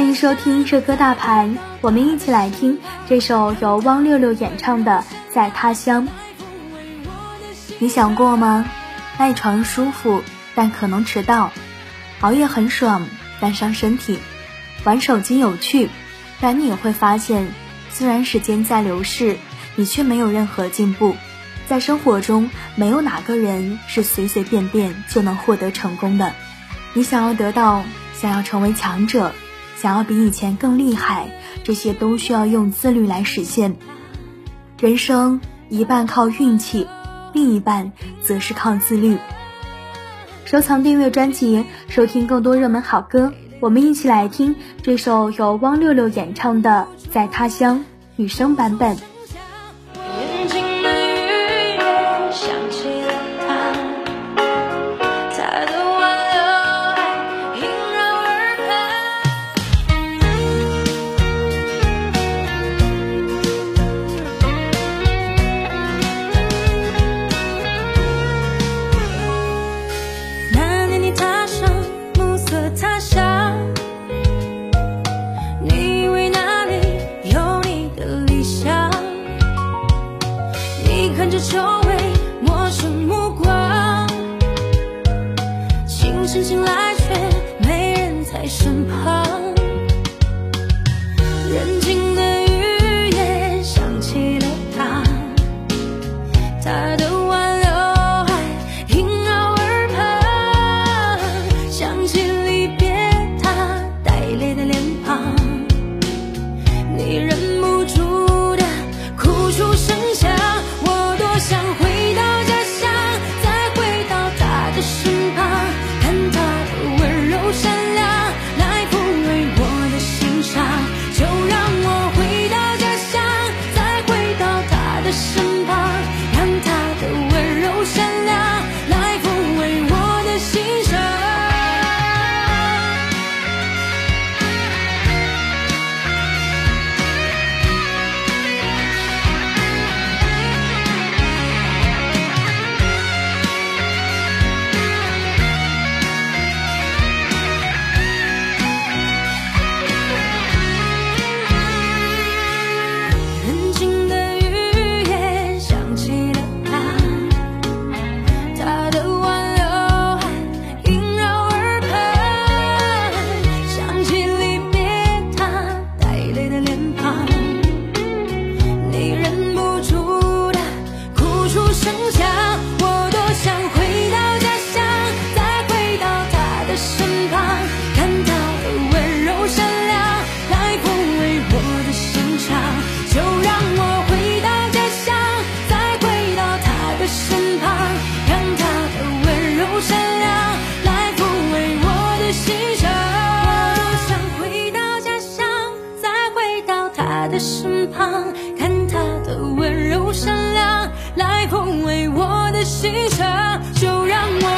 欢迎收听这歌大盘，我们一起来听这首由汪六六演唱的《在他乡》。你想过吗？赖床舒服，但可能迟到；熬夜很爽，但伤身体；玩手机有趣，但你也会发现，虽然时间在流逝，你却没有任何进步。在生活中，没有哪个人是随随便便就能获得成功的。你想要得到，想要成为强者，想要比以前更厉害，这些都需要用自律来实现。人生一半靠运气。另一半则是靠自律。收藏、订阅专辑，收听更多热门好歌。我们一起来听这首由汪六六演唱的《在他乡》女生版本。他乡你以为那里有你的理想？你看着周围陌生目光清晨醒来却没人在身旁。心肠，就让我回到家乡，再回到他的身旁，看他的温柔善良，来抚慰我的心伤。我想回到家乡，再回到他的身旁，看他的温柔善良，来抚慰我的心伤，就让我。